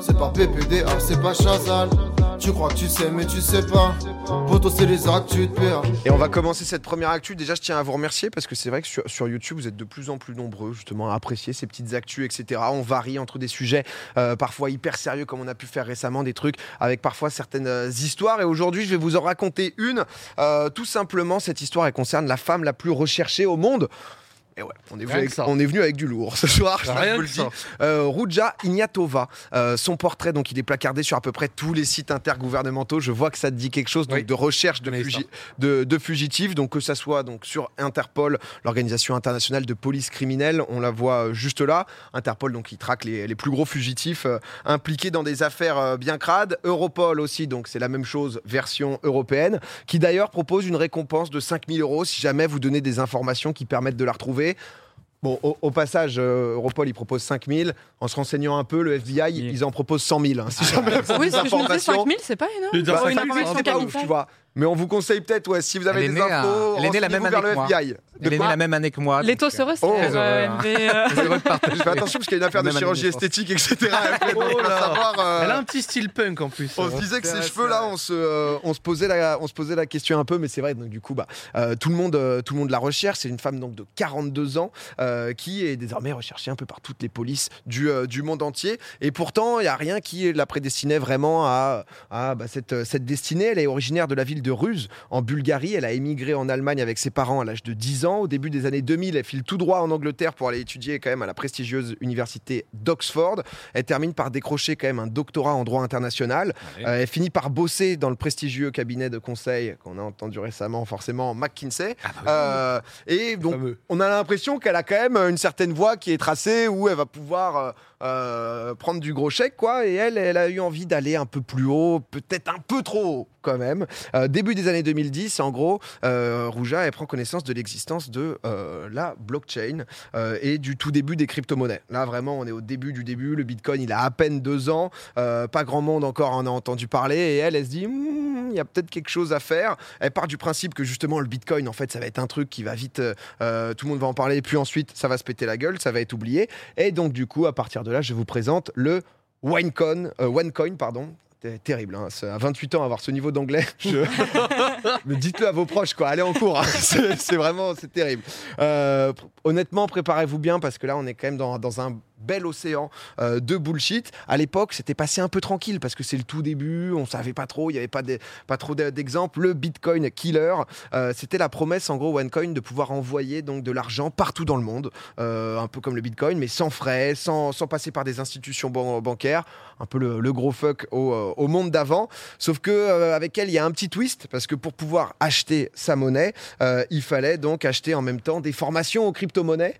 C'est pas c'est pas Chazal. Tu crois que tu sais, mais tu sais pas. C'est les actus. Et on va commencer cette première actu. Déjà, je tiens à vous remercier parce que c'est vrai que sur, sur YouTube, vous êtes de plus en plus nombreux justement à apprécier ces petites actus, etc. On varie entre des sujets euh, parfois hyper sérieux, comme on a pu faire récemment, des trucs avec parfois certaines euh, histoires. Et aujourd'hui, je vais vous en raconter une. Euh, tout simplement, cette histoire, elle concerne la femme la plus recherchée au monde. Et ouais, on est, venu avec, que ça. on est venu avec du lourd ce soir, ça, Rien je vous que le dis. ça. Euh, Ruja Ignatova, euh, son portrait, donc il est placardé sur à peu près tous les sites intergouvernementaux. Je vois que ça te dit quelque chose donc, Oui. de recherche de, connais fugi- ça. de, de fugitifs, donc que ça soit donc sur Interpol, l'organisation internationale de police criminelle, on la voit euh, juste là. Interpol, donc qui traque les, les plus gros fugitifs euh, impliqués dans des affaires bien crades. Europol aussi, donc c'est la même chose, version européenne, qui d'ailleurs propose une récompense de 5000 euros si jamais vous donnez des informations qui permettent de la retrouver. Bon, au, au passage, euh, Europol, il propose 5000. En se renseignant un peu, le FBI, Oui. ils en proposent 100 000. hein, si jamais vous avez Oui, des parce que je me disais informations. 5000, c'est pas énorme. Les Bah, Pour une 5000, information c'est pas ouf, capitale. tu vois. Mais on vous conseille peut-être, ouais, si vous avez des infos, née la même renseignez-vous vers année le moi. Elle est née la même année que moi. Les taux se resserrent. Attention parce qu'il y a une affaire de chirurgie esthétique, etc. Oh là. euh, Elle a un petit style punk en plus. On se disait que ces cheveux-là, on se, euh, on se posait la, on se posait la question un peu, mais c'est vrai. Donc du coup, bah, euh, tout le monde, tout le monde la recherche. C'est une femme donc de 42 ans qui est désormais recherchée un peu par toutes les polices du, du monde entier. Et pourtant, il y a rien qui la prédestinait vraiment à, à bah, cette, cette destinée. Elle est originaire de la ville de Ruse, en Bulgarie. Elle a émigré en Allemagne avec ses parents à l'âge de 10 ans. Au début des années 2000, elle file tout droit en Angleterre pour aller étudier quand même à la prestigieuse université d'Oxford. Elle termine par décrocher quand même un doctorat en droit international. Euh, elle finit par bosser dans le prestigieux cabinet de conseil qu'on a entendu récemment, forcément, McKinsey. Ah bah Euh, et donc, on a l'impression qu'elle a quand même une certaine voie qui est tracée où elle va pouvoir euh, prendre du gros chèque, quoi. Et elle, elle a eu envie d'aller un peu plus haut, peut-être un peu trop haut, quand même. Euh, début des années 2010, en gros, euh, Rouja, elle prend connaissance de l'existence de euh, la blockchain et du tout début des crypto-monnaies. Là, vraiment, on est au début du début. Le Bitcoin, il a à peine deux ans. Pas grand monde encore en a entendu parler. Et elle, elle se dit, Hmm, il y a peut-être quelque chose à faire. Elle part du principe que justement, le Bitcoin, en fait, ça va être un truc qui va vite, tout le monde va en parler, puis ensuite, ça va se péter la gueule, ça va être oublié. Et donc, du coup, à partir de là, je vous présente le OneCoin, OneCoin, pardon. Terrible, hein. À 28 ans avoir ce niveau d'anglais. je- dites-le à vos proches, quoi. Allez en cours. hein. C'est vraiment, c'est terrible. Euh, honnêtement, préparez-vous bien parce que là, on est quand même dans un bel océan euh, de bullshit. À l'époque, c'était passé un peu tranquille parce que c'est le tout début, on savait pas trop, il y avait pas, pas trop de- d'exemples. Le Bitcoin killer, euh, c'était la promesse en gros OneCoin de pouvoir envoyer donc de l'argent partout dans le monde, euh, un peu comme le Bitcoin, mais sans frais, sans, sans passer par des institutions ban- bancaires, un peu le, gros fuck au, monde d'avant. Sauf que avec elle, il y a un petit twist parce que pour pouvoir acheter sa monnaie, il fallait donc acheter en même temps des formations aux crypto-monnaies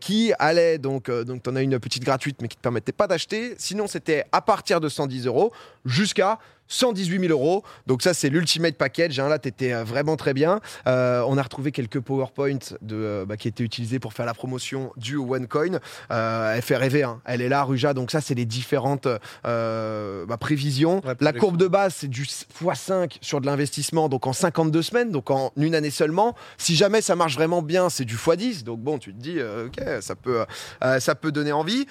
qui allaient donc, donc tu en as une petite gratuite mais qui ne te permettait pas d'acheter. Sinon, c'était à partir de 110 euros jusqu'à 118 000 euros. Donc ça, c'est l'ultimate package. hein. Là, tu étais vraiment très bien. Euh, on a retrouvé quelques PowerPoint de, euh, bah, qui étaient utilisés pour faire la promotion du OneCoin. Euh, elle fait rêver. hein. Elle est là, Ruja. Donc ça, c'est les différentes euh, bah, prévisions. Ouais, la courbe de base, c'est du x5 sur de l'investissement, donc en 52 semaines, donc en une année seulement. Si jamais ça marche vraiment bien, c'est du x10. Donc bon, tu te dis, euh, ok, ça peut, euh, ça peut donner envie.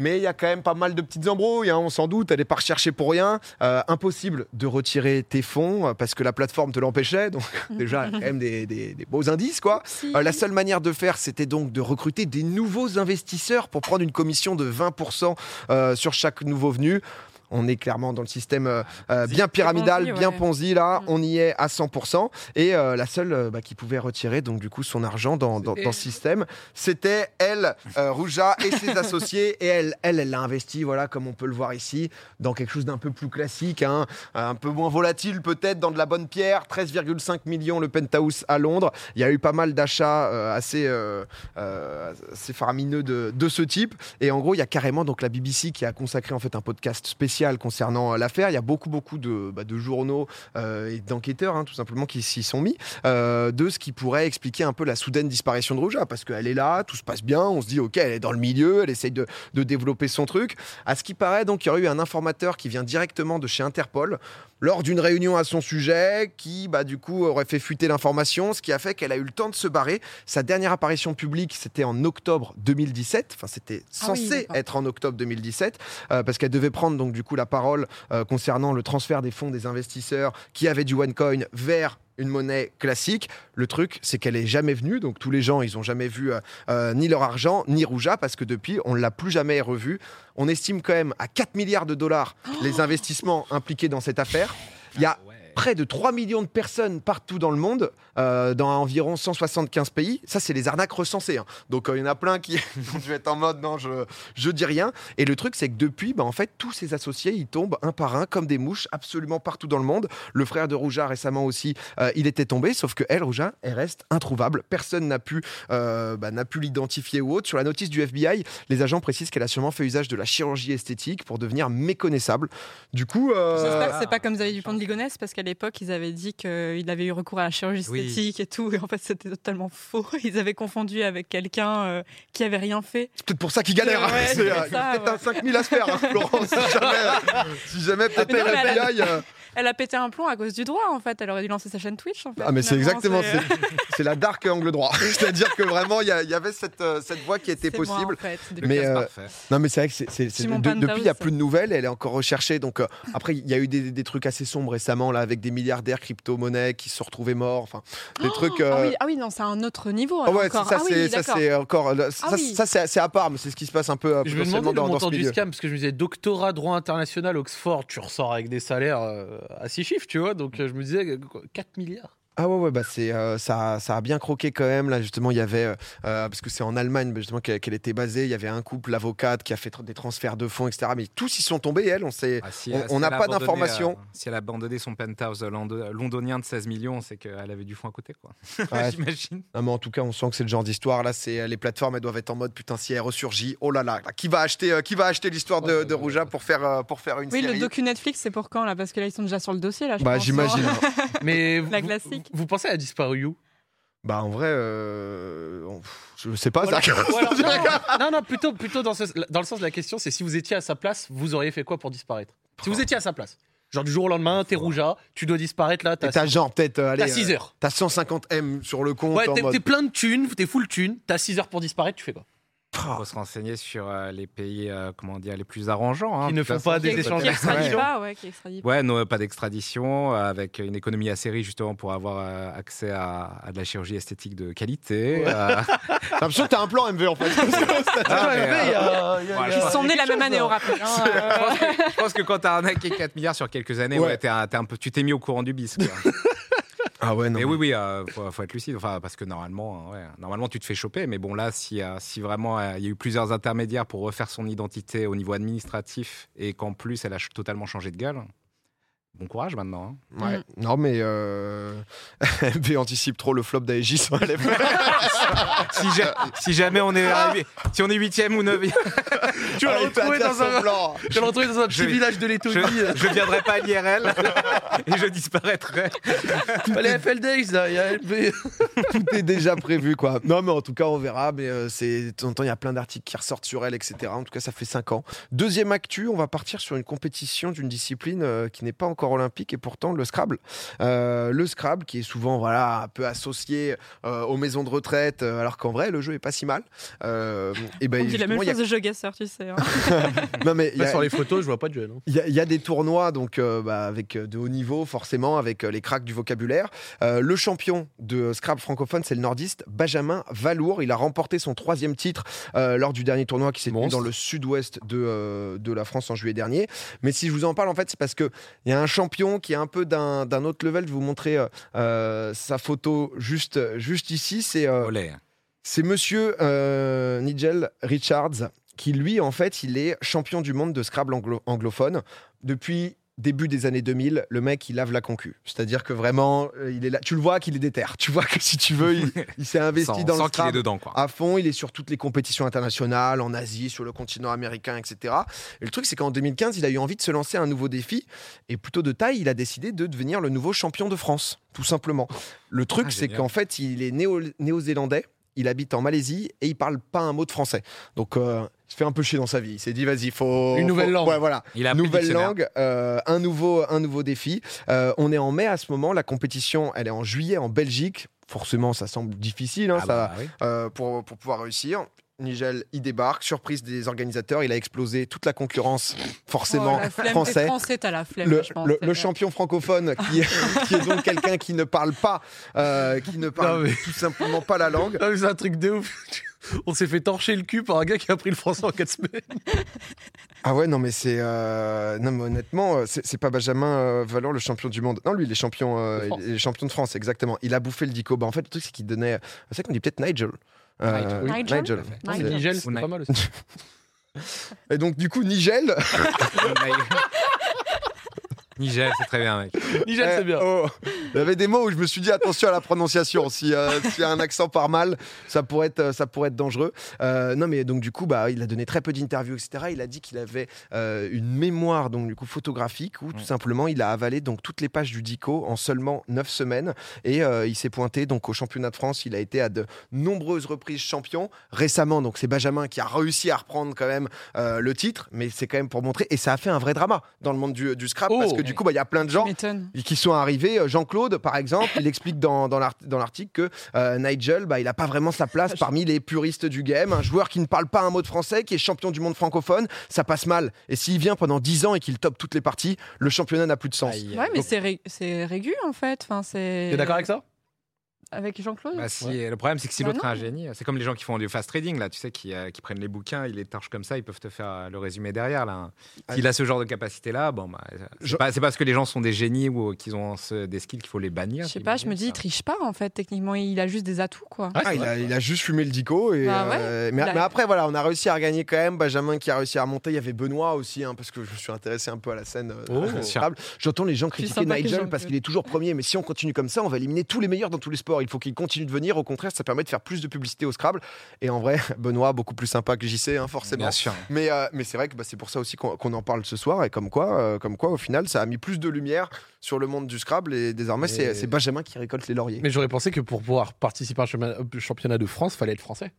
Mais il y a quand même pas mal de petites embrouilles, hein, on s'en doute, elle n'est pas recherchée pour rien. Euh, impossible de retirer tes fonds euh, parce que la plateforme te l'empêchait. Donc déjà, quand même des, des- des beaux indices, quoi. si. Euh, la seule manière de faire, c'était donc de recruter des nouveaux investisseurs pour prendre une commission de 20% euh, sur chaque nouveau venu. On est clairement dans le système euh, euh, bien pyramidal, Ponzi, bien. Ponzi là. Mm. On y est à 100%. Et euh, la seule bah, qui pouvait retirer donc du coup son argent dans, dans, dans ce système, c'était elle, Rouja et ses associés. Et elle, elle, elle l'a investi, voilà, comme on peut le voir ici, dans quelque chose d'un peu plus classique, hein, un peu moins volatile peut-être, dans de la bonne pierre. 13,5 millions le penthouse à Londres. Il y a eu pas mal d'achats assez, assez faramineux de, de ce type. Et en gros, il y a carrément donc la BBC qui a consacré en fait un podcast spécial spécial concernant l'affaire. Il y a beaucoup, beaucoup de, bah, de journaux et d'enquêteurs, hein, tout simplement, qui s'y sont mis, de ce qui pourrait expliquer un peu la soudaine disparition de Rouja, parce qu'elle est là, tout se passe bien, on se dit, ok, elle est dans le milieu, elle essaye de, de développer son truc. À ce qui paraît, donc, il y aurait eu un informateur qui vient directement de chez Interpol lors d'une réunion à son sujet, qui, bah, du coup, aurait fait fuiter l'information, ce qui a fait qu'elle a eu le temps de se barrer. Sa dernière apparition publique, c'était en octobre 2017. Enfin, c'était ah censé être en octobre 2017, euh, parce qu'elle devait prendre, donc, du coup, la parole euh, concernant le transfert des fonds des investisseurs qui avaient du OneCoin vers une monnaie classique. Le truc, c'est qu'elle est jamais venue, donc tous les gens, ils ont jamais vu euh, euh, ni leur argent, ni Rouja, parce que depuis, on ne l'a plus jamais revu. On estime quand même à 4 milliards de dollars les investissements impliqués dans cette affaire. Il y a ah près de 3 millions de personnes partout dans le monde, euh, dans environ 175 pays. Ça, c'est les arnaques recensées. Hein. Donc, euh, il y en a plein qui ont dû être en mode non, je, je dis rien. Et le truc, c'est que depuis, bah, en fait, tous ces associés, ils tombent un par un comme des mouches absolument partout dans le monde. Le frère de Rouja, récemment aussi, euh, il était tombé, sauf que elle, Rouja, elle reste introuvable. Personne n'a pu, bah, pu l'identifier ou autre. Sur la notice du FBI, les agents précisent qu'elle a sûrement fait usage de la chirurgie esthétique pour devenir méconnaissable. Du coup. J'espère que c'est pas comme Xavier Dupont de Ligonnès, parce qu'elle l'époque, ils avaient dit qu'il avait eu recours à la chirurgie esthétique et tout. Et en fait, c'était totalement faux. Ils avaient confondu avec quelqu'un euh, qui avait rien fait. C'est peut-être pour ça qu'il galère. Hein. c'est euh, peut-être un 5000 à se faire, hein, Florent. si jamais, si jamais peut-être elle, euh. Elle a pété un plomb à cause du droit, en fait. Elle aurait dû lancer sa chaîne Twitch, en fait. Ah, mais c'est exactement. C'est la dark angle droit. C'est-à-dire que vraiment, il y, y, avait cette, cette voie qui était possible. en fait, mais non, mais c'est vrai que c'est depuis, il n'y a plus de nouvelles. Elle est encore recherchée. Donc, après, il y a eu des, des, trucs assez sombres récemment, là, avec des milliardaires crypto-monnaies qui se sont retrouvés morts. Enfin, des oh trucs. Ah, oui, euh, ah, oui, non, c'est un autre niveau. Ah ouais, ça, c'est ça, c'est encore. Ça, c'est à part, mais c'est ce qui se passe un peu. Je me demandais le montant du scam parce que je me disais doctorat droit international Oxford, tu ressors avec des salaires euh, à 6 chiffres, tu vois. Donc euh, je me disais 4 milliards? Ah ouais, ouais bah c'est, euh, ça, ça a bien croqué quand même. Là, justement, il y avait, euh, euh, parce que c'est en Allemagne justement qu'elle, était basée, il y avait un couple, l'avocate, qui a fait des transferts de fonds, etc. Mais tous y sont tombés, elle, on sait, ah, on n'a pas d'informations. si elle a abandonné son penthouse londonien de 16 millions, c'est qu'elle avait du fonds à côté, quoi. J'imagine. mais en tout cas, on sent que c'est le genre d'histoire. Là, c'est les plateformes, elles doivent être en mode putain, si elle ressurgit, oh là là, qui va acheter, qui va acheter l'histoire de, de Rouja pour faire, pour faire une oui, série? Oui, le docu Netflix, c'est pour quand là? Parce que là, ils sont déjà sur le dossier là. Je bah, j'imagine. mais la classique. Vous, pensez à disparaître bah en vrai, euh, je sais pas. non, non, plutôt, plutôt dans, dans le sens de la question, c'est si vous étiez à sa place, vous auriez fait quoi pour disparaître? Si vous étiez à sa place. Genre du jour au lendemain, t'es rougeat, tu dois disparaître là. T'as genre peut-être. Euh, t'as 6 heures. t'as 150 M sur le compte. Ouais, t'es plein de thunes, t'es full thunes, t'as 6 heures pour disparaître, tu fais quoi? Il faut se renseigner sur euh, les pays euh, comment dire, les plus arrangeants. Hein, qui ne font pas des échanges d'extradition. Ouais, non, pas d'extradition, avec une économie assez riche justement pour avoir euh, accès à, de la chirurgie esthétique de qualité. J'ai l'impression que t'as un plan MV en fait. Ils sont nés la même année au rappel. Hein, je pense que quand t'as arnaqué 4 milliards sur quelques années, ouais. un, un peu, tu t'es mis au courant du bis. Ah ouais, non. Mais oui, oui, euh, faut, être lucide. Enfin, parce que normalement, ouais, normalement, tu te fais choper. Mais bon, là, si, euh, si vraiment euh, il y a eu plusieurs intermédiaires pour refaire son identité au niveau administratif et qu'en plus elle a totalement changé de gueule, Bon courage maintenant. Hein. Ouais. Mm. Non, mais euh... anticipe trop le flop d'Aegis. si, si, jamais on est arrivé, si on est huitième ou neuvième, tu vas le retrouver dans un, tu vas retrouver dans un petit village de Lettonie. Je, ne viendrai pas à l'IRL et je disparaîtrai. Les FL Days, il y a LB. Tout est déjà prévu, quoi. Non, mais en tout cas, on verra. Mais euh, c'est, de temps en temps, il y a plein d'articles qui ressortent sur elle, etc. En tout cas, ça fait 5 ans. Deuxième actu, on va partir sur une compétition d'une discipline euh, qui n'est pas encore olympique et pourtant le Scrabble. Euh, le Scrabble qui est souvent voilà, un peu associé euh, aux maisons de retraite, euh, alors qu'en vrai le jeu est pas si mal. et ben, On dit la même chose de jeu Gasser, tu sais. Hein. non, mais sur les photos, je vois pas de jeu. Il y, a des tournois donc bah, avec de haut niveau forcément, avec les cracks du vocabulaire. le champion de Scrabble francophone, c'est le nordiste Benjamin Valour. Il a remporté son troisième titre lors du dernier tournoi qui s'est tenu dans le sud-ouest de, de la France en juillet dernier. Mais si je vous en parle, en fait, c'est parce que il y a un champion qui est un peu d'un autre level. Je vais vous montrer euh, euh, sa photo juste, juste ici. C'est euh, c'est monsieur Nigel Richards qui, lui, en fait, il est champion du monde de Scrabble anglophone depuis début des années 2000, le mec, il lave la concu. C'est-à-dire que vraiment, euh, il est là. Tu le vois qu'il est déter. Tu vois que si tu veux, il, il s'est investi Sans, dans sans le qu'il est dedans, quoi. à fond. Il est sur toutes les compétitions internationales, en Asie, sur le continent américain, etc. Et le truc, c'est qu'en 2015, il a eu envie de se lancer un nouveau défi. Et plutôt de taille, il a décidé de devenir le nouveau champion de France, tout simplement. Le truc, Ah, c'est qu'en fait, il est néo- néo-zélandais. Il habite en Malaisie et il parle pas un mot de français. Donc, euh, se fait un peu chier dans sa vie. Il s'est dit, vas-y, faut. Une nouvelle faut- langue. Ouais, voilà Il a nouvelle langue, euh, un, nouveau, un nouveau défi. Euh, on est en mai à ce moment, la compétition, elle est en juillet en Belgique. Forcément, ça semble difficile hein, Ah ça, bah oui. euh, pour, pour pouvoir réussir. Nigel, il débarque, surprise des organisateurs, il a explosé toute la concurrence, forcément Oh, la français. français, t'as la flemme. Le, le- c'est le champion francophone, qui, est- qui est donc quelqu'un qui ne parle pas, euh, qui ne parle Non, mais- tout simplement pas la langue. Ah, C'est un truc de ouf. On s'est fait torcher le cul par un gars qui a appris le français en 4 semaines. Ah ouais, non mais c'est, euh, non mais honnêtement, euh, c'est pas Benjamin euh, Valor le champion du monde. Non, lui, il est champion, euh, De France. il est champion de France, exactement. Il a bouffé le dico. Bah, en fait, le truc c'est qu'il donnait, c'est vrai qu'on dit peut-être Nigel. Euh, Nigel. Nigel. Nigel. C'est- Nigel. Nigel, Ou c'est Ni- pas mal aussi. Et donc du coup, Nigel. Nigel, c'est très bien, mec. Nigel, Eh, c'est bien. oh, il y avait des mots où je me suis dit attention à la prononciation. Si euh, y a un accent par mal, ça pourrait être, ça pourrait être dangereux. Euh, non, mais donc du coup, bah, il a donné très peu d'interviews, etc. Il a dit qu'il avait euh, une mémoire donc du coup photographique où tout Mm. simplement il a avalé donc toutes les pages du Dico en seulement 9 semaines et euh, il s'est pointé donc au championnat de France. Il a été à de nombreuses reprises champion. Récemment, donc c'est Benjamin qui a réussi à reprendre quand même euh, le titre, mais c'est quand même pour montrer et ça a fait un vrai drama dans le monde du, du scrap Oh. parce que du coup, bah, il y a plein de gens qui sont arrivés. Euh, Jean-Claude, par exemple, il explique dans, dans l'art- dans l'article que euh, Nigel, bah, il n'a pas vraiment sa place parmi les puristes du game. Un joueur qui ne parle pas un mot de français, qui est champion du monde francophone, ça passe mal. Et s'il vient pendant 10 ans et qu'il top toutes les parties, le championnat n'a plus de sens. Ouais, mais c'est ré- c'est régu en fait. Enfin. T'es d'accord avec ça? Avec Jean-Claude Bah, si, Le problème, c'est que si Bah l'autre est un génie, c'est comme les gens qui font du fast trading, là, tu sais, qui, euh, qui prennent les bouquins, ils les torchent comme ça, ils peuvent te faire euh, le résumé derrière. Là. S'il a ce genre de capacité-là, bon, bah, Je- c'est pas, c'est parce que les gens sont des génies ou qu'ils ont ce- des skills qu'il faut les bannir. Je sais pas, je me dis, il j'imagine, triche pas en fait. Techniquement, il a juste des atouts quoi. Ah, il, a, il a juste fumé le dico. Et, Bah ouais. euh, mais, Il a- mais après, voilà, on a réussi à gagner quand même. Benjamin qui a réussi à remonter. Il y avait Benoît aussi, hein, parce que je me suis intéressé un peu à la scène. euh, Oh. J'entends les gens critiquer Nigel parce qu'il est toujours premier. Mais si on continue comme ça, on va éliminer tous les meilleurs dans tous les sports. Il faut qu'il continue de venir. Au contraire, ça permet de faire plus de publicité au Scrabble. Et en vrai, Benoît, beaucoup plus sympa que JC, hein, forcément. Bien sûr. Mais, euh, mais c'est vrai que bah, c'est pour ça aussi qu'on en parle ce soir. Et comme quoi, euh, comme quoi, au final, ça a mis plus de lumière sur le monde du Scrabble. Et désormais, Mais- c'est Benjamin qui récolte les lauriers. Mais j'aurais pensé que pour pouvoir participer à un championnat- euh, championnat de France, fallait être français.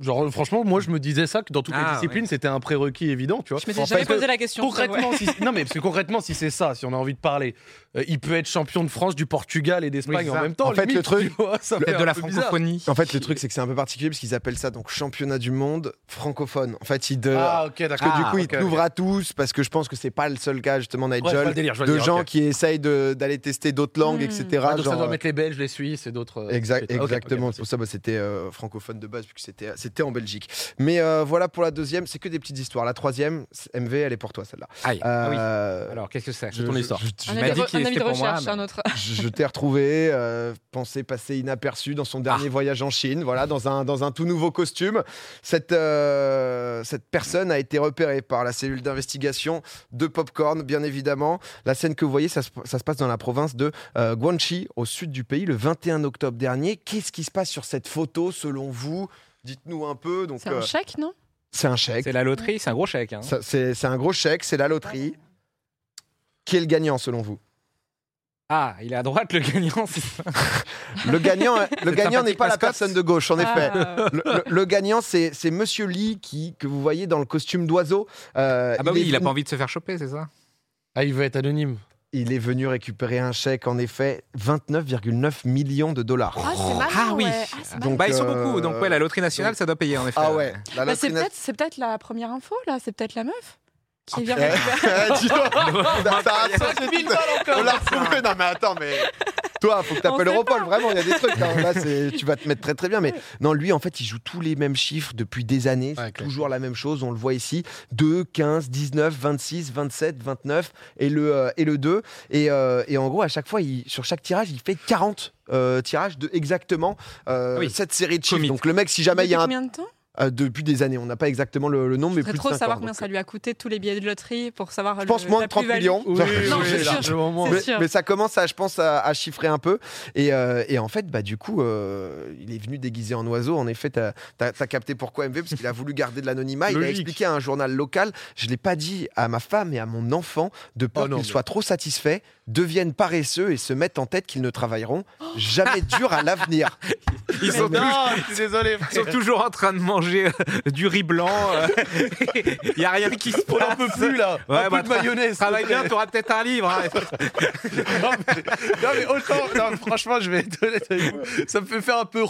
Genre, franchement, moi, je me disais ça, que dans toutes les Ah, disciplines, c'était un prérequis évident, tu vois. Je m'étais En jamais posé la question. Concrètement, si, non mais parce que concrètement, si c'est ça, si on a envie de parler, euh, il peut être champion de France, du Portugal et d'Espagne en ça. même temps. En fait, limite, le truc- vois, ça fait de la bizarre. francophonie. En fait, le truc, c'est que c'est un peu particulier parce qu'ils appellent ça donc championnat du monde francophone. En fait, ils de... Ah ok, parce que du coup, Ah, ils ok, ok. t'ouvrent à tous parce que je pense que c'est pas le seul cas justement Nigel. le délire, de le gens qui essayent d'aller tester d'autres langues, Hmm. etc. Ouais, donc ça genre, doit euh, mettre les Belges, les Suisses et d'autres. euh, Exact, exactement. pour ça, bah, c'était euh, francophone de base, puisque c'était c'était en Belgique. Mais euh, voilà pour la deuxième, c'est que des petites histoires. La troisième, c'est- MV, elle est pour toi celle-là. Aïe. Ah oui. Euh, Alors, qu'est-ce que c'est? Je- ton histoire. je- dit qu'il était pour moi, recherche, mais- un autre. je, je t'ai retrouvé, euh, pensé passer inaperçu dans son dernier voyage en Chine, voilà, dans un, dans un tout nouveau costume. Cette, euh, cette personne a été repérée par la cellule d'investigation de Popcorn, bien évidemment. La scène que vous voyez, ça se, ça se passe dans la province de euh, Guangxi, au sud du pays, le 21 octobre dernier. Qu'est-ce qui se passe sur cette photo, selon vous? Dites-nous un peu. Donc, C'est un euh, chèque, non? C'est un chèque. C'est la loterie, c'est un gros chèque. hein. Ça, C'est c'est un gros chèque, c'est la loterie. Qui est le gagnant, selon vous? Ah, il est à droite, le gagnant, c'est ça. Le gagnant, le Cette gagnant n'est pas la personne de gauche, en effet. Ah, Le, le- le gagnant, c'est c'est Monsieur Lee qui, que vous voyez dans le costume d'oiseau. Euh, Ah bah il oui, est il a venu- pas envie de se faire choper, c'est ça? Ah, il veut être anonyme. Il est venu récupérer un chèque, en effet, 29,9 millions de dollars. Ah, c'est marrant. Ah oui. ouais. Ah, Donc. Bah, ils sont euh, beaucoup. Donc, ouais, la loterie nationale, donc- ça doit payer, en effet. Ah ouais, la Bah, c'est loterie peut-être c'est peut-être la première info là, c'est peut-être la meuf Ah, qui vient Eh, récupérer. On l'a retrouvé. Non mais attends, mais toi, faut que On t'appelles sait Europol. Vraiment, il y a des trucs. hein. Là, tu vas te mettre très très bien. Mais non, lui, en fait, il joue tous les mêmes chiffres depuis des années. C'est Ouais, toujours la même chose. On le voit ici 2, 15, 19, 26, 27, 29 et le, euh, et le 2. Et, euh, et en gros, à chaque fois, il- sur chaque tirage, il fait 40 euh, tirages de exactement euh, Ah oui. cette série de chiffres. Commit. Donc le mec, si jamais il y a un combien de temps? Euh, depuis des années. On n'a pas exactement le, le nombre, Je mais plus trop de 5 savoir combien ça lui a coûté tous les billets de loterie pour savoir. Je pense le- moins de la 30 plus-value. millions. Oui, Non, oui, mais, ça commence à, je pense, à, à chiffrer un peu. Et, euh, et en fait, bah, du coup, euh, il est venu déguisé en oiseau. En effet, tu as, capté pourquoi MV, parce qu'il a voulu garder de l'anonymat. Il a expliqué à un journal local Je ne l'ai pas dit à ma femme et à mon enfant de peur Oh qu'ils soient trop satisfaits, deviennent paresseux et se mettent en tête qu'ils ne travailleront jamais dur à l'avenir. Ils sont, Non, désolé, ils sont toujours en train de manger euh, du riz blanc. Il n'y a rien qui se On passe. n'en peut plus là. Ouais, un bah, peu de mayonnaise. Travaille bien, t'auras peut-être un livre. hein. non, mais, non, mais autant, non, franchement, je vais être honnête avec vous, ça me fait faire un peu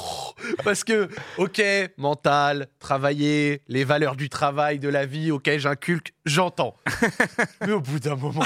parce que, ok, mental, travailler, les valeurs du travail, de la vie, ok, j'inculque, j'entends. Mais au bout d'un moment,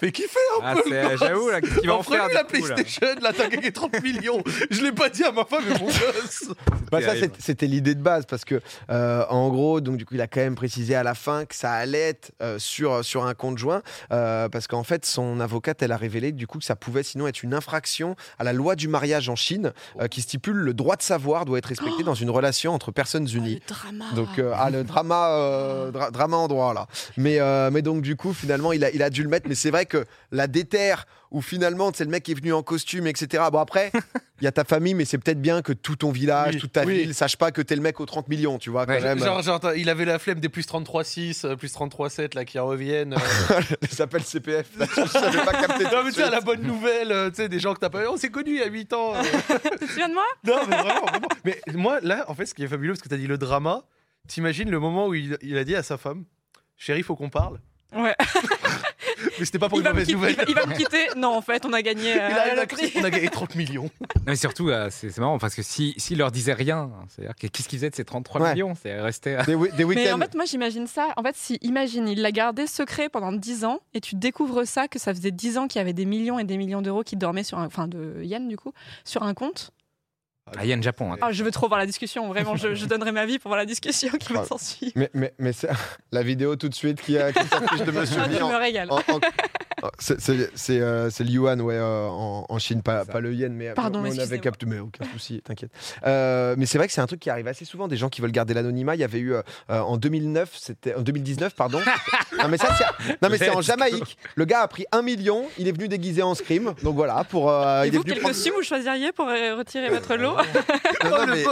fais kiffer un Ah, peu. J'avoue, là, qu'est-ce qu'il va en Offrez-lui faire la PlayStation, là, t'as gagné 30 millions. Je l'ai pas dit à ma femme et mon gosse. Bah, ça, c'était l'idée de base parce que, euh, en gros, donc du coup, il a quand même précisé à la fin que ça allait être euh, sur, sur un compte joint euh, parce qu'en fait, son avocate, elle a révélé du coup que ça pouvait sinon être une infraction à la loi du mariage en Chine euh, qui stipule le droit de savoir doit être respecté dans une relation entre personnes unies. Le drama. Donc euh, ah, le drama, euh, dra- drama en droit là. Mais, euh, mais donc du coup finalement il a, il a dû le mettre. Mais c'est vrai que la déterre où finalement c'est le mec qui est venu en costume etc. Bon après il y a ta famille mais c'est peut-être bien que tout ton village, Oui, toute ta oui. ville sache pas que t'es le mec aux 30 millions tu vois quand Ouais, même. Genre, genre, il avait la flemme des plus 33,6, euh, plus 33,7 là qui reviennent. euh. ça s'appelle CPF. Là, je savais pas capter. non, mais tu la bonne nouvelle, euh, tu sais, des gens que t'as pas. On s'est connus il y a 8 ans. euh. Tu te souviens de moi? Non, mais vraiment, vraiment. Mais moi, là, en fait, ce qui est fabuleux, parce que tu as dit le drama, t'imagines le moment où il, il a dit à sa femme Chérie, faut qu'on parle. Ouais. Mais c'était pas pour Il une va, me mauvaise quitter, nouvelle. il va me quitter. Non, en fait, on a gagné. euh, Il la on a gagné 30 millions. Non, mais surtout, euh, c'est marrant parce que s'il si, s'il leur disait rien, c'est-à-dire que- qu'est-ce qu'ils faisaient de ces 33 Ouais. millions? C'est resté. à- Des, des Mais en fait, moi, j'imagine ça. En fait, si, imagine, il l'a gardé secret pendant 10 ans et tu découvres ça, que ça faisait 10 ans qu'il y avait des millions et des millions d'euros qui dormaient sur un. Enfin, de yen, du coup, sur un compte. Ah, Yann Japon. hein. Ah, je veux trop voir la discussion. Vraiment, je, je donnerai ma vie pour voir la discussion qui va Ah. s'en suivre. Mais, mais, mais c'est la vidéo tout de suite qui, a- qui s'affiche de Monsieur Ah, je me régale. en- en- C'est c'est- euh, le yuan ouais, euh, en, en Chine, pas, pas le yen, mais, Pardon, mais on avait capté, mais aucun souci, t'inquiète. Euh, mais c'est vrai que c'est un truc qui arrive assez souvent, des gens qui veulent garder l'anonymat. Il y avait eu euh, euh, en 2009, c'était en 2019, pardon. non mais ça, c'est, non mais c'est en Jamaïque. Le gars a pris un million, il est venu déguisé en scream, donc voilà pour. euh, Et il est vous, venu quel prendre- costume vous choisiriez pour euh, retirer votre lot Non, non, mais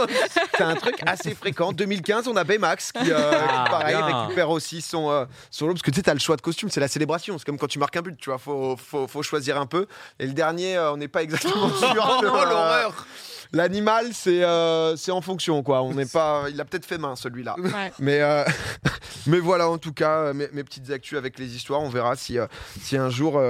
c'est un truc assez fréquent. 2015, on a Baymax qui, euh, qui, Ah, pareil, récupère aussi son, euh, son lot. Parce que tu sais, t'as le choix de costume, c'est la célébration. C'est comme quand tu marques un but, tu vois. Faut, faut, faut choisir un peu. Et le dernier, euh, on n'est pas exactement sûr. Oh non, euh, l'horreur L'animal, c'est euh, c'est en fonction, quoi. On n'est pas. Il a peut-être fait main, celui-là. Ouais. Mais, euh, mais voilà, en tout cas, mes, mes petites actus avec les histoires. On verra si, euh, si un jour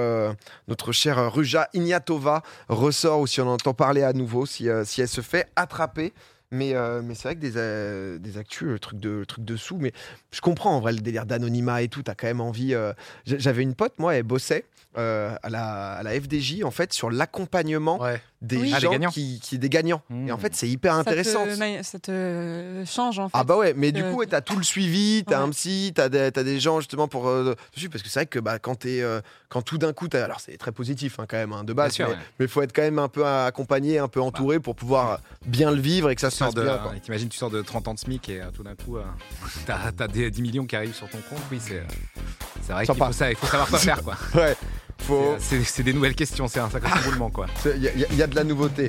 notre chère Ruja Ignatova ressort ou si on entend parler à nouveau, si, si elle se fait attraper. Mais, euh, mais c'est vrai que des, euh, des actus, le truc, de, le truc de sous. Mais je comprends en vrai le délire d'anonymat et tout. T'as quand même envie. euh, j'a- J'avais une pote, moi, elle bossait. euh, à, la, à la FDJ en fait sur l'accompagnement Ouais. Des Oui. Ah, des gens gagnants. qui, qui des gagnants Mmh. et en fait c'est hyper Ça te- intéressant Ça te change, en fait. ah bah ouais, mais du Euh, coup, ouais, t'as tout le suivi, t'as Ouais. un psy, t'as des, t'as des gens justement pour euh, parce que c'est vrai que bah, quand t'es, euh, quand tout d'un coup, t'as- alors c'est très positif hein, quand même hein, de base, sûr, mais ouais. mais faut être quand même un peu accompagné, un peu entouré pour pouvoir bien le vivre et que ça Tu se sors passe de, bien. euh, T'imagines, tu sors de 30 ans de SMIC et euh, tout d'un coup, euh, t'as as des 10 millions qui arrivent sur ton compte. Oui, c'est euh, c'est vrai qu'il faut, ça- il faut savoir quoi faire. quoi. Ouais, faut, C'est- des nouvelles questions, c'est un sacré roulement. quoi. il y a de la nouveauté.